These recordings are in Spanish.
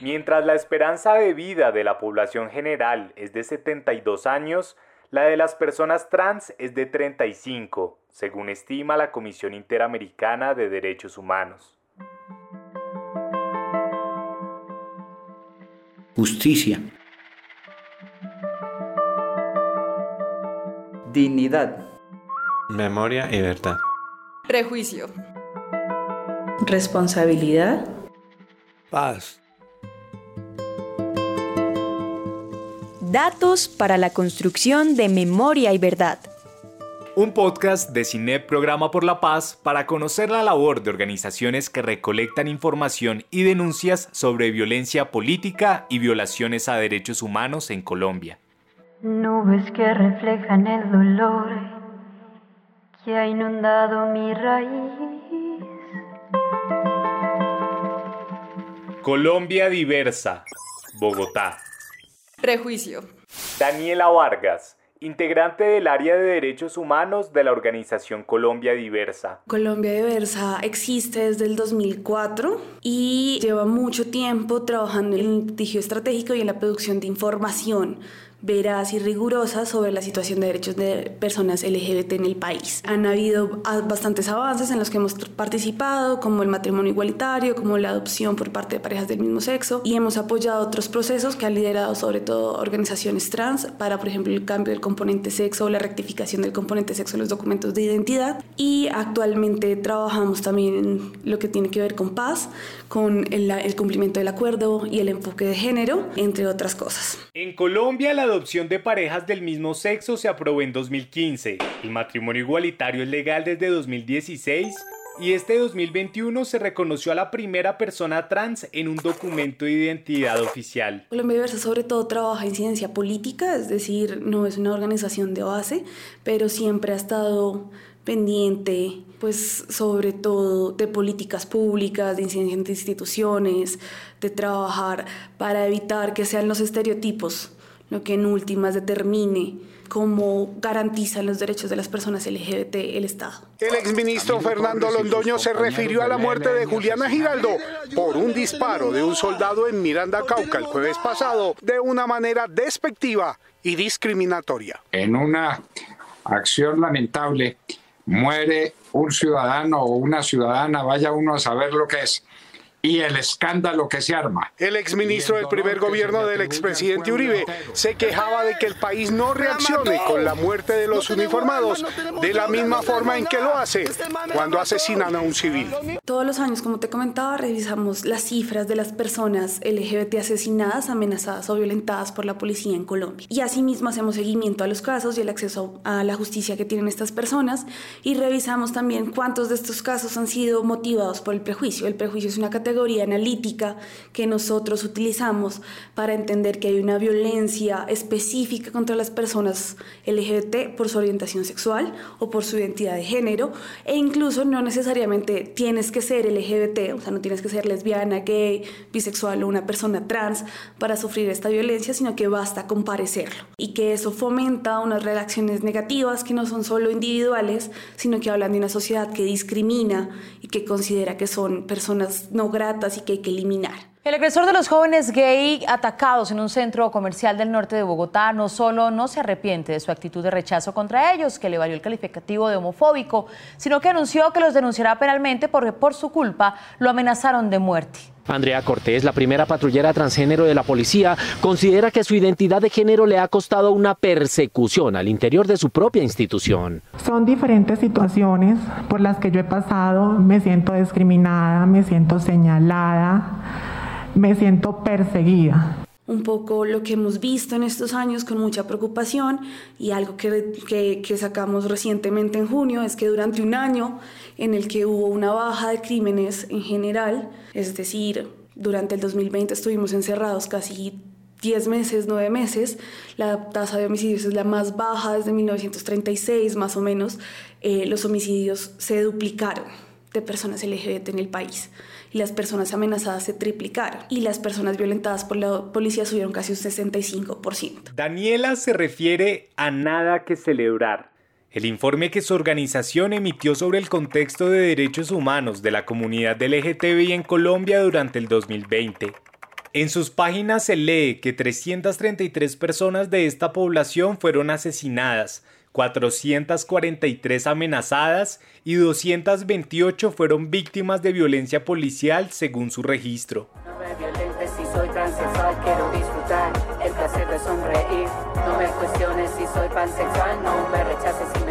Mientras la esperanza de vida de la población general es de 72 años, la de las personas trans es de 35, según estima la Comisión Interamericana de Derechos Humanos. Justicia. Dignidad. Memoria y verdad. Prejuicio. Responsabilidad. Paz. Datos para la construcción de memoria y verdad. Un podcast de CINEP Programa por la Paz para conocer la labor de organizaciones que recolectan información y denuncias sobre violencia política y violaciones a derechos humanos en Colombia. Nubes que reflejan el dolor que ha inundado mi raíz. Colombia Diversa, Bogotá. Prejuicio. Daniela Vargas, integrante del área de derechos humanos de la organización Colombia Diversa. Colombia Diversa existe desde el 2004 y lleva mucho tiempo trabajando en el litigio estratégico y en la producción de información veraz y rigurosa sobre la situación de derechos de personas LGBT en el país. Han habido bastantes avances en los que hemos participado, como el matrimonio igualitario, como la adopción por parte de parejas del mismo sexo, y hemos apoyado otros procesos que han liderado sobre todo organizaciones trans para, por ejemplo, el cambio del componente sexo o la rectificación del componente sexo en los documentos de identidad. Y actualmente trabajamos también en lo que tiene que ver con paz, con el, el cumplimiento del acuerdo y el enfoque de género, entre otras cosas. En Colombia, la adopción de parejas del mismo sexo se aprobó en 2015. El matrimonio igualitario es legal desde 2016 y este 2021 se reconoció a la primera persona trans en un documento de identidad oficial. Colombia Diversa sobre todo trabaja en ciencia política, es decir, no es una organización de base, pero siempre ha estado pendiente, pues sobre todo de políticas públicas, de incidencia en instituciones, de trabajar para evitar que sean los estereotipos lo que en últimas determine cómo garantizan los derechos de las personas LGBT el Estado. El exministro Fernando Londoño se refirió a la muerte de Juliana Giraldo por un disparo de un soldado en Miranda, Cauca, el jueves pasado, de una manera despectiva y discriminatoria. En una acción lamentable muere un ciudadano o una ciudadana, vaya uno a saber lo que es, y el escándalo que se arma. El exministro del primer gobierno del expresidente Uribe se quejaba de que el país no reaccione con la muerte de los uniformados de la misma forma en que lo hace cuando asesinan a un civil. Todos los años, como te comentaba, revisamos las cifras de las personas LGBT asesinadas, amenazadas o violentadas por la policía en Colombia. Y asimismo hacemos seguimiento a los casos y el acceso a la justicia que tienen estas personas y revisamos también cuántos de estos casos han sido motivados por el prejuicio. El prejuicio es una categoría categoría analítica que nosotros utilizamos para entender que hay una violencia específica contra las personas LGBT por su orientación sexual o por su identidad de género e incluso no necesariamente tienes que ser LGBT, o sea, no tienes que ser lesbiana, gay, bisexual o una persona trans para sufrir esta violencia, sino que basta con parecerlo. Y que eso fomenta unas reacciones negativas que no son solo individuales, sino que hablan de una sociedad que discrimina y que considera que son personas no gratas y que hay que eliminar. El agresor de los jóvenes gay atacados en un centro comercial del norte de Bogotá no solo no se arrepiente de su actitud de rechazo contra ellos, que le valió el calificativo de homofóbico, sino que anunció que los denunciará penalmente porque por su culpa lo amenazaron de muerte. Andrea Cortés, la primera patrullera transgénero de la policía, considera que su identidad de género le ha costado una persecución al interior de su propia institución. Son diferentes situaciones por las que yo he pasado, me siento discriminada, me siento señalada, me siento perseguida. Un poco lo que hemos visto en estos años con mucha preocupación y algo que, que, que, sacamos recientemente en junio es que durante un año en el que hubo una baja de crímenes en general, es decir, durante el 2020 estuvimos encerrados casi 10 meses, 9 meses, la tasa de homicidios es la más baja desde 1936 más o menos, eh, los homicidios se duplicaron de personas LGBT en el país y las personas amenazadas se triplicaron y las personas violentadas por la policía subieron casi un 65%. Daniela se refiere a nada que celebrar. El informe que su organización emitió sobre el contexto de derechos humanos de la comunidad LGTBI en Colombia durante el 2020 En sus páginas se lee que 333 personas de esta población fueron asesinadas, 443 amenazadas y 228 fueron víctimas de violencia policial según su registro. No me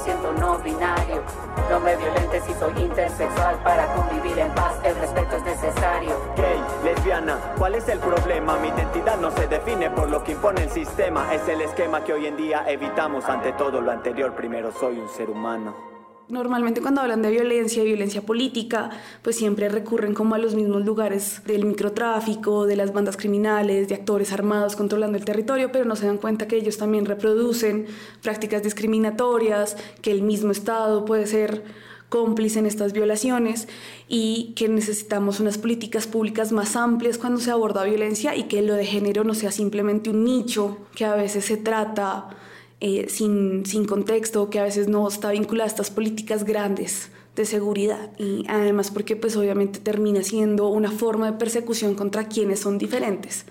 siento no binario. No me violentes si soy intersexual, para convivir en paz el respeto es necesario. Gay, lesbiana, ¿cuál es el problema? Mi identidad no se define por lo que impone el sistema, es el esquema que hoy en día evitamos ante todo lo anterior, primero soy un ser humano. Normalmente cuando hablan de violencia y violencia política, pues siempre recurren como a los mismos lugares del microtráfico, de las bandas criminales, de actores armados controlando el territorio, pero no se dan cuenta que ellos también reproducen prácticas discriminatorias, que el mismo Estado puede ser cómplice en estas violaciones y que necesitamos unas políticas públicas más amplias cuando se aborda violencia y que lo de género no sea simplemente un nicho que a veces se trata eh, sin, sin contexto, que a veces no está vinculada a estas políticas grandes de seguridad. Y además porque pues obviamente termina siendo una forma de persecución contra quienes son diferentes.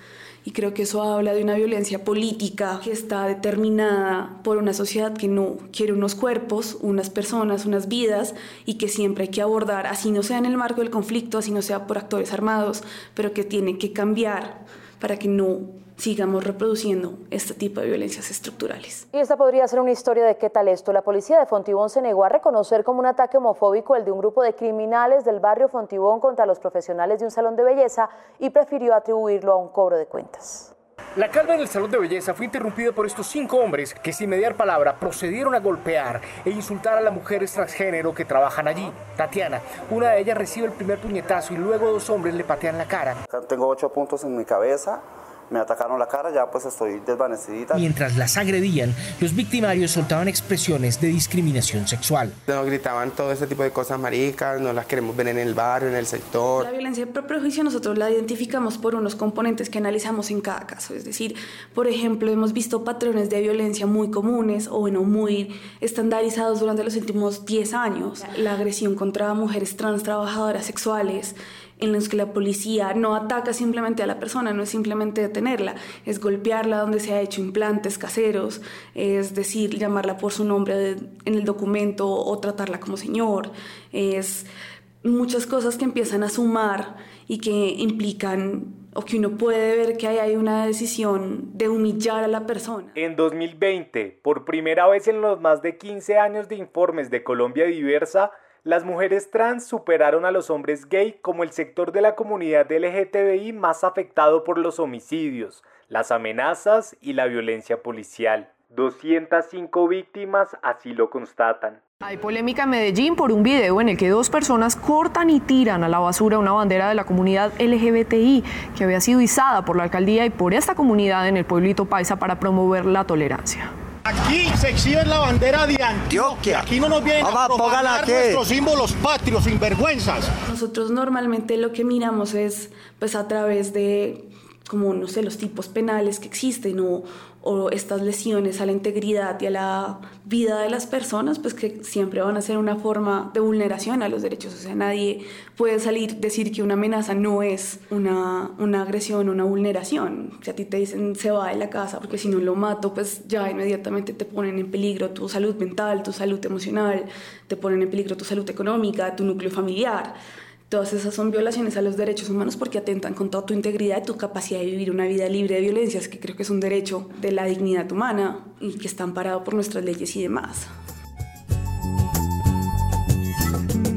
Y creo que eso habla de una violencia política que está determinada por una sociedad que no quiere unos cuerpos, unas personas, unas vidas y que siempre hay que abordar, así no sea en el marco del conflicto, así no sea por actores armados, pero que tiene que cambiar para que no sigamos reproduciendo este tipo de violencias estructurales. Y esta podría ser una historia de qué tal esto. La policía de Fontibón se negó a reconocer como un ataque homofóbico el de un grupo de criminales del barrio Fontibón contra los profesionales de un salón de belleza y prefirió atribuirlo a un cobro de cuentas. La calma en el salón de belleza fue interrumpida por estos cinco hombres que sin mediar palabra procedieron a golpear e insultar a las mujeres transgénero que trabajan allí. Tatiana, una de ellas recibe el primer puñetazo y luego dos hombres le patean la cara. Tengo ocho puntos en mi cabeza, me atacaron la cara, ya pues estoy desvanecidita. Mientras las agredían, los victimarios soltaban expresiones de discriminación sexual. Nos gritaban todo ese tipo de cosas maricas, no las queremos ver en el barrio, en el sector. La violencia por prejuicio nosotros la identificamos por unos componentes que analizamos en cada caso, es decir, por ejemplo, hemos visto patrones de violencia muy comunes o bueno, muy estandarizados durante los últimos 10 años. La agresión contra mujeres trans trabajadoras sexuales, en los que la policía no ataca simplemente a la persona, no es simplemente detenerla, es golpearla donde se ha hecho implantes caseros, es decir, llamarla por su nombre en el documento o tratarla como señor, es muchas cosas que empiezan a sumar y que implican o que uno puede ver que hay una decisión de humillar a la persona. En 2020, por primera vez en los más de 15 años de informes de Colombia Diversa, las mujeres trans superaron a los hombres gay como el sector de la comunidad LGTBI más afectado por los homicidios, las amenazas y la violencia policial. 205 víctimas así lo constatan. Hay polémica en Medellín por un video en el que dos personas cortan y tiran a la basura una bandera de la comunidad LGBTI que había sido izada por la alcaldía y por esta comunidad en el pueblito Paisa para promover la tolerancia. Aquí se exhibe la bandera de Antioquia. Aquí no nos vienen a propagar nuestros símbolos patrios, sinvergüenzas. Nosotros normalmente lo que miramos es, pues a través de, como, no sé, los tipos penales que existen o, o estas lesiones a la integridad y a la vida de las personas, pues que siempre van a ser una forma de vulneración a los derechos. O sea, nadie puede salir decir que una amenaza no es una, una agresión, una vulneración. Si a ti te dicen se va de la casa porque si no lo mato, pues ya inmediatamente te ponen en peligro tu salud mental, tu salud emocional, te ponen en peligro tu salud económica, tu núcleo familiar. Todas esas son violaciones a los derechos humanos porque atentan con toda tu integridad y tu capacidad de vivir una vida libre de violencias, que creo que es un derecho de la dignidad humana y que está amparado por nuestras leyes y demás.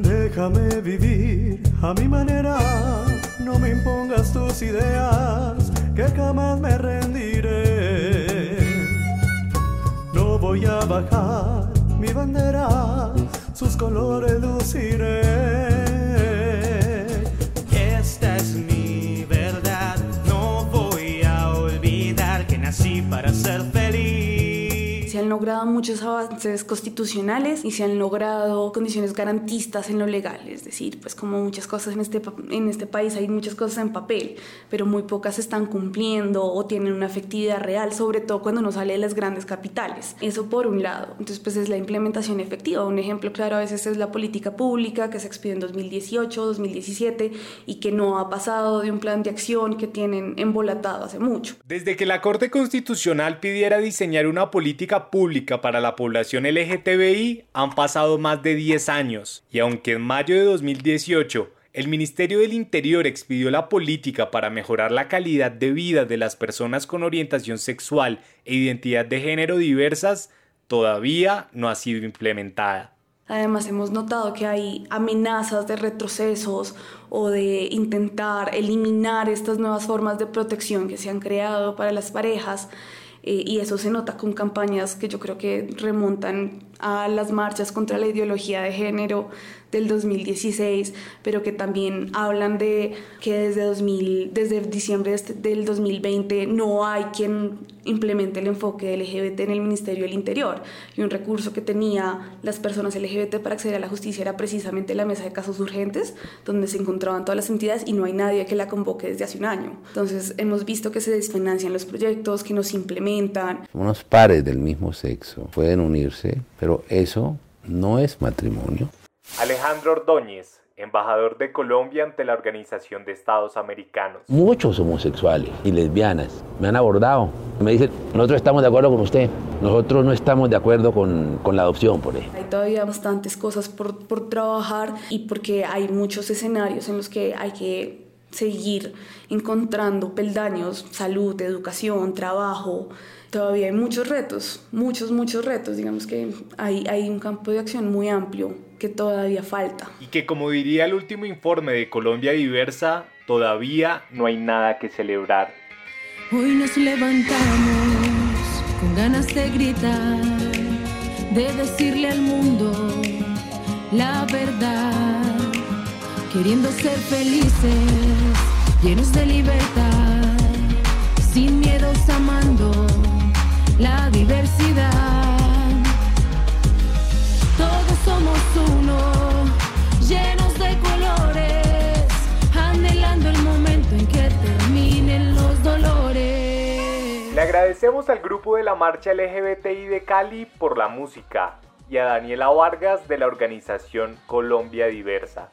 Déjame vivir a mi manera, no me impongas tus ideas, que jamás me rendiré. No voy a bajar mi bandera, sus colores luciré. Esta es logrado muchos avances constitucionales y se han logrado condiciones garantistas en lo legal, es decir, pues como muchas cosas en este, en este país hay muchas cosas en papel, pero muy pocas se están cumpliendo o tienen una efectividad real, sobre todo cuando no sale de las grandes capitales. Eso por un lado. Entonces, pues es la implementación efectiva. Un ejemplo claro a veces es la política pública que se expidió en 2018, 2017 y que no ha pasado de un plan de acción que tienen embolatado hace mucho. Desde que la Corte Constitucional pidiera diseñar una política pública para la población LGTBI, han pasado más de 10 años, y aunque en mayo de 2018 el Ministerio del Interior expidió la política para mejorar la calidad de vida de las personas con orientación sexual e identidad de género diversas, todavía no ha sido implementada. Además hemos notado que hay amenazas de retrocesos o de intentar eliminar estas nuevas formas de protección que se han creado para las parejas eh, y eso se nota con campañas que yo creo que remontan a las marchas contra la ideología de género del 2016, pero que también hablan de que desde, 2000, desde diciembre este, del 2020 no hay quien implemente el enfoque LGBT en el Ministerio del Interior. Y un recurso que tenía las personas LGBT para acceder a la justicia era precisamente la mesa de casos urgentes, donde se encontraban todas las entidades y no hay nadie que la convoque desde hace un año. Entonces hemos visto que se desfinancian los proyectos, que no se implementan. Unos pares del mismo sexo pueden unirse, pero eso no es matrimonio. Alejandro Ordóñez, embajador de Colombia ante la Organización de Estados Americanos. Muchos homosexuales y lesbianas me han abordado. Me dicen, nosotros estamos de acuerdo con usted, nosotros no estamos de acuerdo con, con la adopción, por ejemplo. Hay todavía bastantes cosas por, por trabajar y porque hay muchos escenarios en los que hay que seguir encontrando peldaños, salud, educación, trabajo, todavía hay muchos retos, muchos, muchos retos. Digamos que hay, hay un campo de acción muy amplio que todavía falta. Y que como diría el último informe de Colombia Diversa, todavía no hay nada que celebrar. Hoy nos levantamos con ganas de gritar, de decirle al mundo la verdad, queriendo ser felices, llenos de libertad, sin miedos amando la diversidad. Todos somos uno, llenos de colores, anhelando el momento en que terminen los dolores. Le agradecemos al grupo de la marcha LGBTI de Cali por la música y a Daniela Vargas de la organización Colombia Diversa.